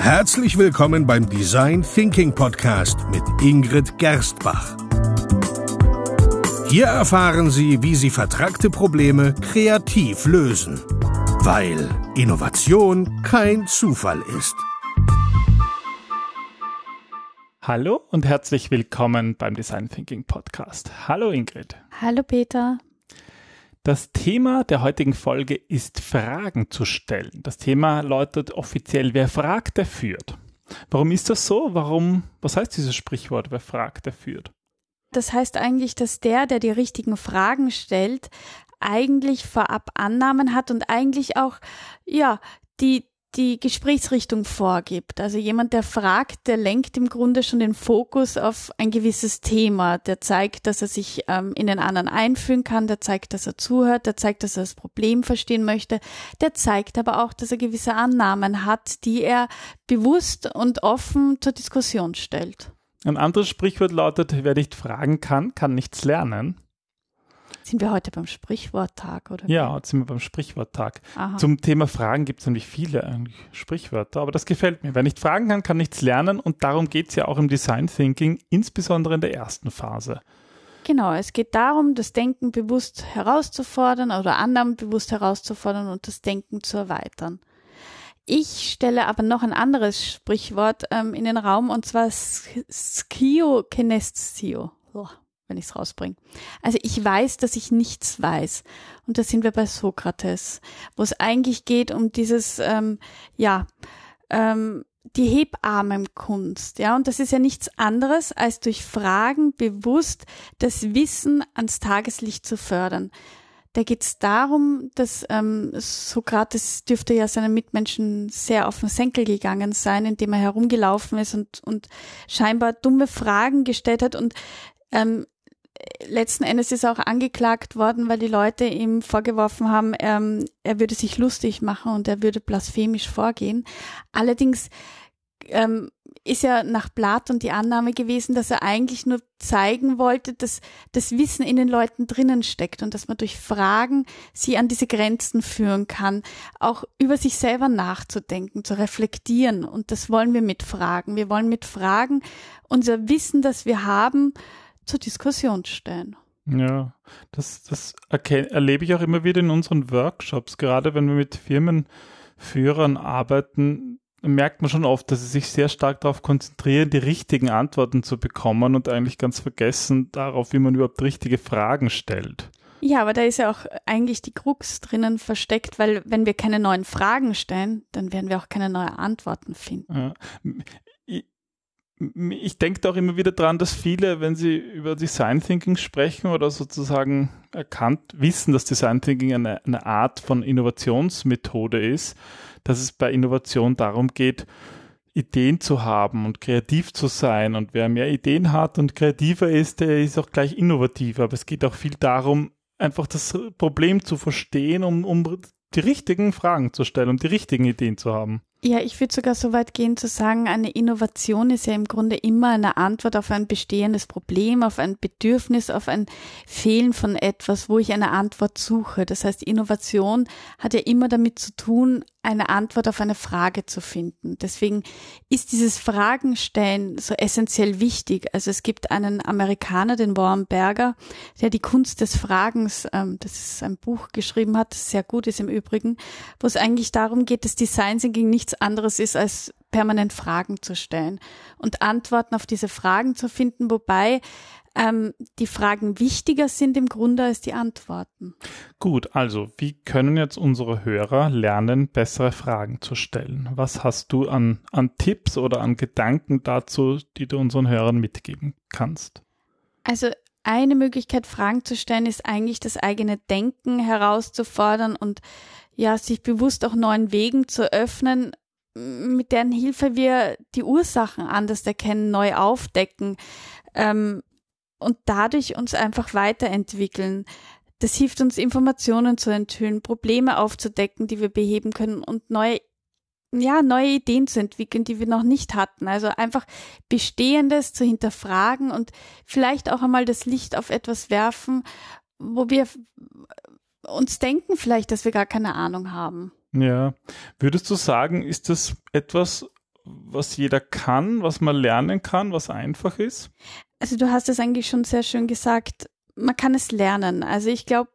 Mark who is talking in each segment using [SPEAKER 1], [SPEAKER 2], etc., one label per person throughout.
[SPEAKER 1] Herzlich willkommen beim Design Thinking Podcast mit Ingrid Gerstbach. Hier erfahren Sie, wie Sie vertragte Probleme kreativ lösen, weil Innovation kein Zufall ist.
[SPEAKER 2] Hallo und herzlich willkommen beim Design Thinking Podcast. Hallo Ingrid.
[SPEAKER 3] Hallo Peter.
[SPEAKER 2] Das Thema der heutigen Folge ist Fragen zu stellen. Das Thema lautet offiziell, wer fragt, der führt. Warum ist das so? Warum, was heißt dieses Sprichwort, wer fragt, der führt?
[SPEAKER 3] Das heißt eigentlich, dass der, der die richtigen Fragen stellt, eigentlich vorab Annahmen hat und eigentlich auch, ja, die, die Gesprächsrichtung vorgibt. Also jemand, der fragt, der lenkt im Grunde schon den Fokus auf ein gewisses Thema. Der zeigt, dass er sich ähm, in den anderen einfühlen kann, der zeigt, dass er zuhört, der zeigt, dass er das Problem verstehen möchte, der zeigt aber auch, dass er gewisse Annahmen hat, die er bewusst und offen zur Diskussion stellt.
[SPEAKER 2] Ein anderes Sprichwort lautet, wer nicht fragen kann, kann nichts lernen.
[SPEAKER 3] Sind wir heute beim Sprichworttag, oder?
[SPEAKER 2] Ja, jetzt sind wir beim Sprichworttag. Aha. Zum Thema Fragen gibt es nämlich viele Sprichwörter, aber das gefällt mir. Wer nicht fragen kann, kann nichts lernen und darum geht es ja auch im Design Thinking, insbesondere in der ersten Phase.
[SPEAKER 3] Genau, es geht darum, das Denken bewusst herauszufordern oder Annahmen bewusst herauszufordern und das Denken zu erweitern. Ich stelle aber noch ein anderes Sprichwort ähm, in den Raum und zwar Skio Kenestio. Oh, wenn ich es rausbringe. Also ich weiß, dass ich nichts weiß. Und da sind wir bei Sokrates, wo es eigentlich geht um dieses, ähm, ja, ähm, die Hebammenkunst, ja, und das ist ja nichts anderes, als durch Fragen bewusst das Wissen ans Tageslicht zu fördern. Da geht es darum, dass ähm, Sokrates dürfte ja seinen Mitmenschen sehr auf den Senkel gegangen sein, indem er herumgelaufen ist und, und scheinbar dumme Fragen gestellt hat. Und ähm, letzten Endes ist er auch angeklagt worden, weil die Leute ihm vorgeworfen haben, ähm, er würde sich lustig machen und er würde blasphemisch vorgehen. Allerdings ähm, ist ja nach Platon die Annahme gewesen, dass er eigentlich nur zeigen wollte, dass das Wissen in den Leuten drinnen steckt und dass man durch Fragen sie an diese Grenzen führen kann, auch über sich selber nachzudenken, zu reflektieren. Und das wollen wir mit Fragen. Wir wollen mit Fragen unser Wissen, das wir haben, zur Diskussion stellen.
[SPEAKER 2] Ja, das, das erlebe ich auch immer wieder in unseren Workshops, gerade wenn wir mit Firmenführern arbeiten, merkt man schon oft, dass sie sich sehr stark darauf konzentrieren, die richtigen Antworten zu bekommen und eigentlich ganz vergessen darauf, wie man überhaupt richtige Fragen stellt.
[SPEAKER 3] Ja, aber da ist ja auch eigentlich die Krux drinnen versteckt, weil wenn wir keine neuen Fragen stellen, dann werden wir auch keine neuen Antworten finden.
[SPEAKER 2] Ich denke auch immer wieder dran, dass viele, wenn sie über Design Thinking sprechen oder sozusagen erkannt wissen, dass Design Thinking eine, eine Art von Innovationsmethode ist, dass es bei Innovation darum geht, Ideen zu haben und kreativ zu sein. Und wer mehr Ideen hat und kreativer ist, der ist auch gleich innovativer. Aber es geht auch viel darum, einfach das Problem zu verstehen, um, um die richtigen Fragen zu stellen, um die richtigen Ideen zu haben.
[SPEAKER 3] Ja, ich würde sogar so weit gehen zu sagen, eine Innovation ist ja im Grunde immer eine Antwort auf ein bestehendes Problem, auf ein Bedürfnis, auf ein Fehlen von etwas, wo ich eine Antwort suche. Das heißt, Innovation hat ja immer damit zu tun, eine Antwort auf eine Frage zu finden. Deswegen ist dieses Fragenstellen so essentiell wichtig. Also es gibt einen Amerikaner, den Warren Berger, der die Kunst des Fragens, ähm, das ist ein Buch geschrieben hat, das sehr gut ist im Übrigen, wo es eigentlich darum geht, dass Design Thinking nichts nichts anderes ist, als permanent Fragen zu stellen und Antworten auf diese Fragen zu finden, wobei ähm, die Fragen wichtiger sind im Grunde als die Antworten.
[SPEAKER 2] Gut, also wie können jetzt unsere Hörer lernen, bessere Fragen zu stellen? Was hast du an, an Tipps oder an Gedanken dazu, die du unseren Hörern mitgeben kannst?
[SPEAKER 3] Also eine Möglichkeit, Fragen zu stellen, ist eigentlich das eigene Denken herauszufordern und ja, sich bewusst auch neuen Wegen zu öffnen, mit deren Hilfe wir die Ursachen anders erkennen, neu aufdecken ähm, und dadurch uns einfach weiterentwickeln. Das hilft uns, Informationen zu enthüllen, Probleme aufzudecken, die wir beheben können und neue, ja, neue Ideen zu entwickeln, die wir noch nicht hatten. Also einfach Bestehendes zu hinterfragen und vielleicht auch einmal das Licht auf etwas werfen, wo wir uns denken vielleicht, dass wir gar keine Ahnung haben.
[SPEAKER 2] Ja. Würdest du sagen, ist das etwas, was jeder kann, was man lernen kann, was einfach ist?
[SPEAKER 3] Also du hast es eigentlich schon sehr schön gesagt. Man kann es lernen. Also ich glaube,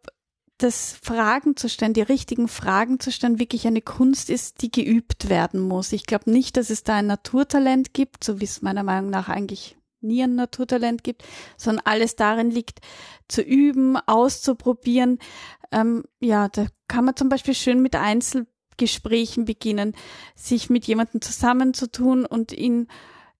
[SPEAKER 3] dass Fragen zu stellen, die richtigen Fragen zu stellen, wirklich eine Kunst ist, die geübt werden muss. Ich glaube nicht, dass es da ein Naturtalent gibt, so wie es meiner Meinung nach eigentlich nie ein Naturtalent gibt, sondern alles darin liegt, zu üben, auszuprobieren. Ähm, ja, da kann man zum Beispiel schön mit Einzelgesprächen beginnen, sich mit jemandem zusammenzutun und ihn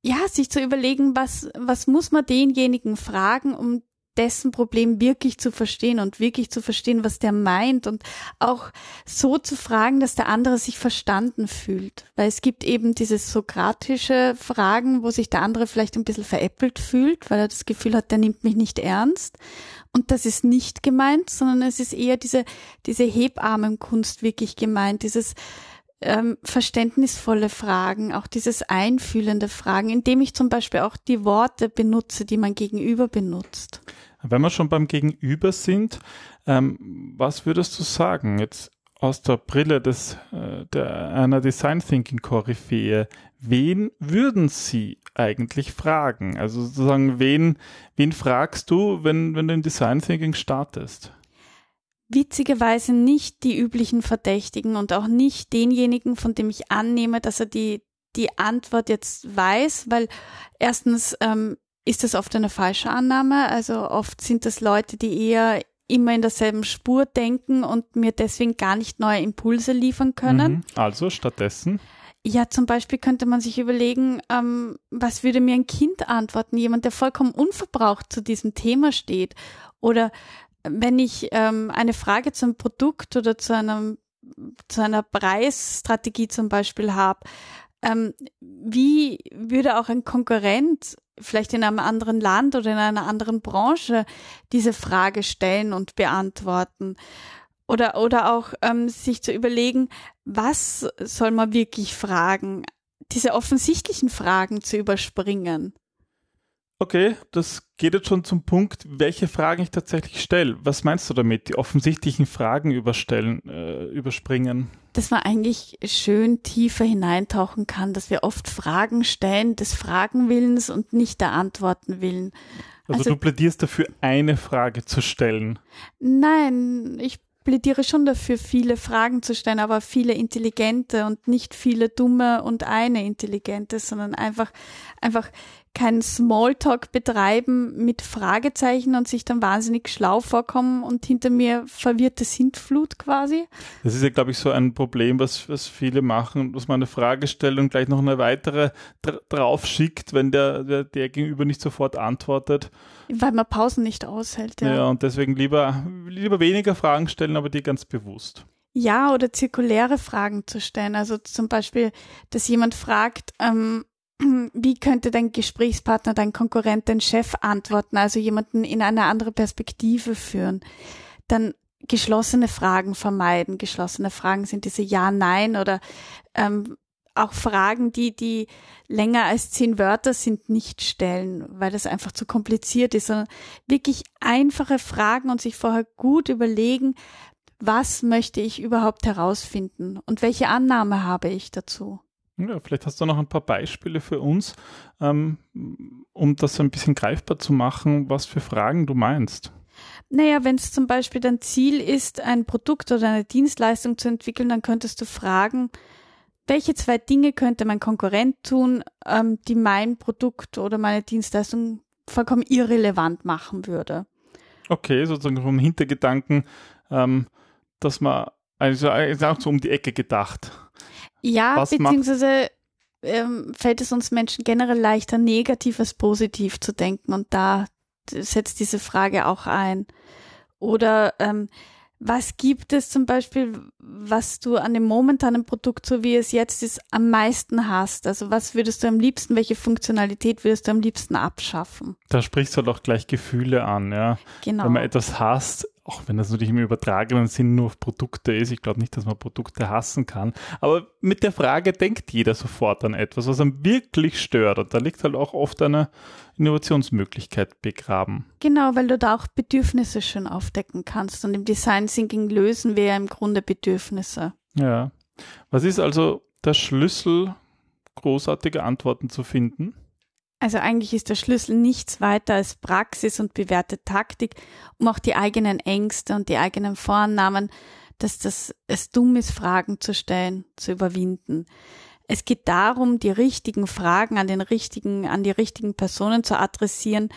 [SPEAKER 3] ja, sich zu überlegen, was, was muss man denjenigen fragen, um dessen Problem wirklich zu verstehen und wirklich zu verstehen, was der meint und auch so zu fragen, dass der andere sich verstanden fühlt. Weil es gibt eben diese sokratische Fragen, wo sich der andere vielleicht ein bisschen veräppelt fühlt, weil er das Gefühl hat, der nimmt mich nicht ernst. Und das ist nicht gemeint, sondern es ist eher diese, diese Hebammenkunst wirklich gemeint, dieses, ähm, verständnisvolle Fragen, auch dieses einfühlende Fragen, indem ich zum Beispiel auch die Worte benutze, die man gegenüber benutzt.
[SPEAKER 2] Wenn wir schon beim Gegenüber sind, ähm, was würdest du sagen jetzt aus der Brille des, äh, der, einer Design Thinking Koryphäe? Wen würden Sie eigentlich fragen? Also sozusagen, wen, wen fragst du, wenn, wenn du in Design Thinking startest?
[SPEAKER 3] Witzigerweise nicht die üblichen Verdächtigen und auch nicht denjenigen, von dem ich annehme, dass er die, die Antwort jetzt weiß, weil erstens ähm, ist das oft eine falsche Annahme. Also oft sind das Leute, die eher immer in derselben Spur denken und mir deswegen gar nicht neue Impulse liefern können. Mhm.
[SPEAKER 2] Also stattdessen?
[SPEAKER 3] Ja, zum Beispiel könnte man sich überlegen, ähm, was würde mir ein Kind antworten? Jemand, der vollkommen unverbraucht zu diesem Thema steht. Oder wenn ich ähm, eine Frage zum Produkt oder zu einem zu einer Preisstrategie zum Beispiel habe, ähm, wie würde auch ein Konkurrent vielleicht in einem anderen Land oder in einer anderen Branche diese Frage stellen und beantworten? Oder, oder auch ähm, sich zu überlegen, was soll man wirklich fragen? Diese offensichtlichen Fragen zu überspringen.
[SPEAKER 2] Okay, das geht jetzt schon zum Punkt, welche Fragen ich tatsächlich stelle. Was meinst du damit? Die offensichtlichen Fragen überstellen, äh, überspringen?
[SPEAKER 3] Dass man eigentlich schön tiefer hineintauchen kann, dass wir oft Fragen stellen des Fragenwillens und nicht der Antworten willen.
[SPEAKER 2] Also, also du plädierst dafür, eine Frage zu stellen?
[SPEAKER 3] Nein, ich plädiere schon dafür, viele Fragen zu stellen, aber viele intelligente und nicht viele dumme und eine intelligente, sondern einfach, einfach kein Smalltalk betreiben mit Fragezeichen und sich dann wahnsinnig schlau vorkommen und hinter mir verwirrte Sintflut quasi.
[SPEAKER 2] Das ist ja, glaube ich, so ein Problem, was, was viele machen, dass man eine Frage stellt und gleich noch eine weitere dr drauf schickt, wenn der, der, der Gegenüber nicht sofort antwortet.
[SPEAKER 3] Weil man Pausen nicht aushält,
[SPEAKER 2] ja. Ja, und deswegen lieber, lieber weniger Fragen stellen, aber die ganz bewusst.
[SPEAKER 3] Ja, oder zirkuläre Fragen zu stellen. Also zum Beispiel, dass jemand fragt, ähm, wie könnte dein Gesprächspartner, dein Konkurrent, dein Chef antworten, also jemanden in eine andere Perspektive führen. Dann geschlossene Fragen vermeiden. Geschlossene Fragen sind diese Ja, Nein oder ähm, auch Fragen, die, die länger als zehn Wörter sind, nicht stellen, weil das einfach zu kompliziert ist, sondern wirklich einfache Fragen und sich vorher gut überlegen, was möchte ich überhaupt herausfinden und welche Annahme habe ich dazu.
[SPEAKER 2] Ja, vielleicht hast du noch ein paar Beispiele für uns, ähm, um das ein bisschen greifbar zu machen, was für Fragen du meinst.
[SPEAKER 3] Naja, wenn es zum Beispiel dein Ziel ist, ein Produkt oder eine Dienstleistung zu entwickeln, dann könntest du fragen, welche zwei Dinge könnte mein Konkurrent tun, ähm, die mein Produkt oder meine Dienstleistung vollkommen irrelevant machen würde.
[SPEAKER 2] Okay, sozusagen vom Hintergedanken, ähm, dass man, also ist auch so um die Ecke gedacht.
[SPEAKER 3] Ja, Was beziehungsweise ähm, fällt es uns Menschen generell leichter, negativ als positiv zu denken und da setzt diese Frage auch ein. Oder ähm, was gibt es zum Beispiel, was du an dem momentanen Produkt, so wie es jetzt ist, am meisten hast? Also was würdest du am liebsten, welche Funktionalität würdest du am liebsten abschaffen?
[SPEAKER 2] Da sprichst du doch gleich Gefühle an, ja. Genau. Wenn man etwas hasst, auch wenn das natürlich im übertragenen Sinn nur auf Produkte ist, ich glaube nicht, dass man Produkte hassen kann, aber mit der Frage denkt jeder sofort an etwas, was einem wirklich stört und da liegt halt auch oft eine Innovationsmöglichkeit begraben.
[SPEAKER 3] Genau, weil du da auch Bedürfnisse schön aufdecken kannst und im Design Thinking lösen wir ja im Grunde Bedürfnisse.
[SPEAKER 2] Ja. Was ist also der Schlüssel großartige Antworten zu finden?
[SPEAKER 3] Also eigentlich ist der Schlüssel nichts weiter als Praxis und bewährte Taktik, um auch die eigenen Ängste und die eigenen Vorannahmen, dass das es dumm ist, Fragen zu stellen, zu überwinden. Es geht darum, die richtigen Fragen an den richtigen, an die richtigen Personen zu adressieren.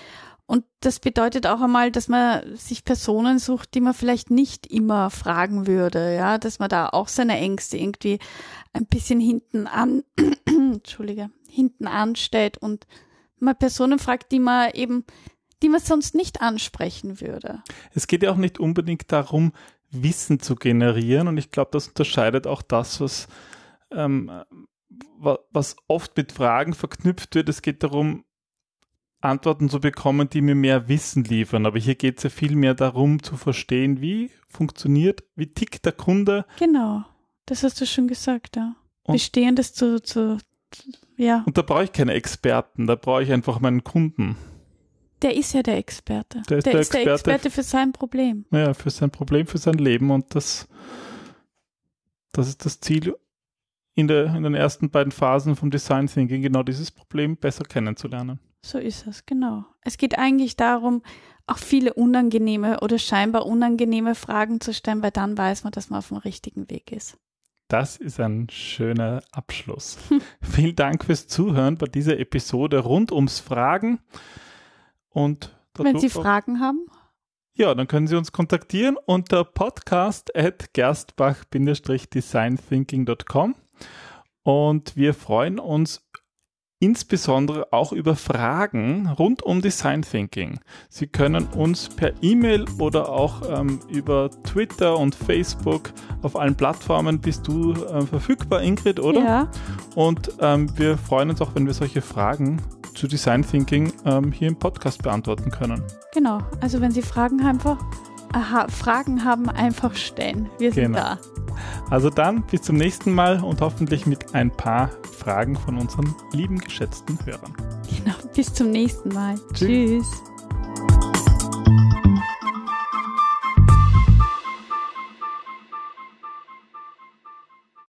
[SPEAKER 3] Und das bedeutet auch einmal, dass man sich Personen sucht, die man vielleicht nicht immer fragen würde, ja, dass man da auch seine Ängste irgendwie ein bisschen hinten an, Entschuldige, hinten anstellt und mal Personen fragt, die man eben, die man sonst nicht ansprechen würde.
[SPEAKER 2] Es geht ja auch nicht unbedingt darum, Wissen zu generieren und ich glaube, das unterscheidet auch das, was ähm, was oft mit Fragen verknüpft wird. Es geht darum, Antworten zu bekommen, die mir mehr Wissen liefern. Aber hier geht es ja viel mehr darum, zu verstehen, wie funktioniert, wie tickt der Kunde.
[SPEAKER 3] Genau, das hast du schon gesagt, ja. Und Bestehendes zu, zu, ja.
[SPEAKER 2] Und da brauche ich keine Experten, da brauche ich einfach meinen Kunden.
[SPEAKER 3] Der ist ja der Experte.
[SPEAKER 2] Der ist,
[SPEAKER 3] der,
[SPEAKER 2] der,
[SPEAKER 3] ist
[SPEAKER 2] Experte,
[SPEAKER 3] der Experte für sein Problem.
[SPEAKER 2] Ja, für sein Problem, für sein Leben. Und das, das ist das Ziel in, der, in den ersten beiden Phasen vom Design Thinking, genau dieses Problem besser kennenzulernen.
[SPEAKER 3] So ist es, genau. Es geht eigentlich darum, auch viele unangenehme oder scheinbar unangenehme Fragen zu stellen, weil dann weiß man, dass man auf dem richtigen Weg ist.
[SPEAKER 2] Das ist ein schöner Abschluss. Vielen Dank fürs Zuhören bei dieser Episode rund ums Fragen. Und
[SPEAKER 3] wenn Sie Fragen haben?
[SPEAKER 2] Ja, dann können Sie uns kontaktieren unter podcast at gerstbach-designthinking.com. Und wir freuen uns insbesondere auch über Fragen rund um Design Thinking. Sie können uns per E-Mail oder auch ähm, über Twitter und Facebook auf allen Plattformen bist du äh, verfügbar, Ingrid, oder?
[SPEAKER 3] Ja.
[SPEAKER 2] Und ähm, wir freuen uns auch, wenn wir solche Fragen zu Design Thinking ähm, hier im Podcast beantworten können.
[SPEAKER 3] Genau. Also wenn Sie Fragen haben, einfach, aha, Fragen haben, einfach stellen. Wir sind genau. da.
[SPEAKER 2] Also dann bis zum nächsten Mal und hoffentlich mit ein paar Fragen von unseren lieben, geschätzten Hörern.
[SPEAKER 3] Genau, bis zum nächsten Mal. Tschüss. Tschüss.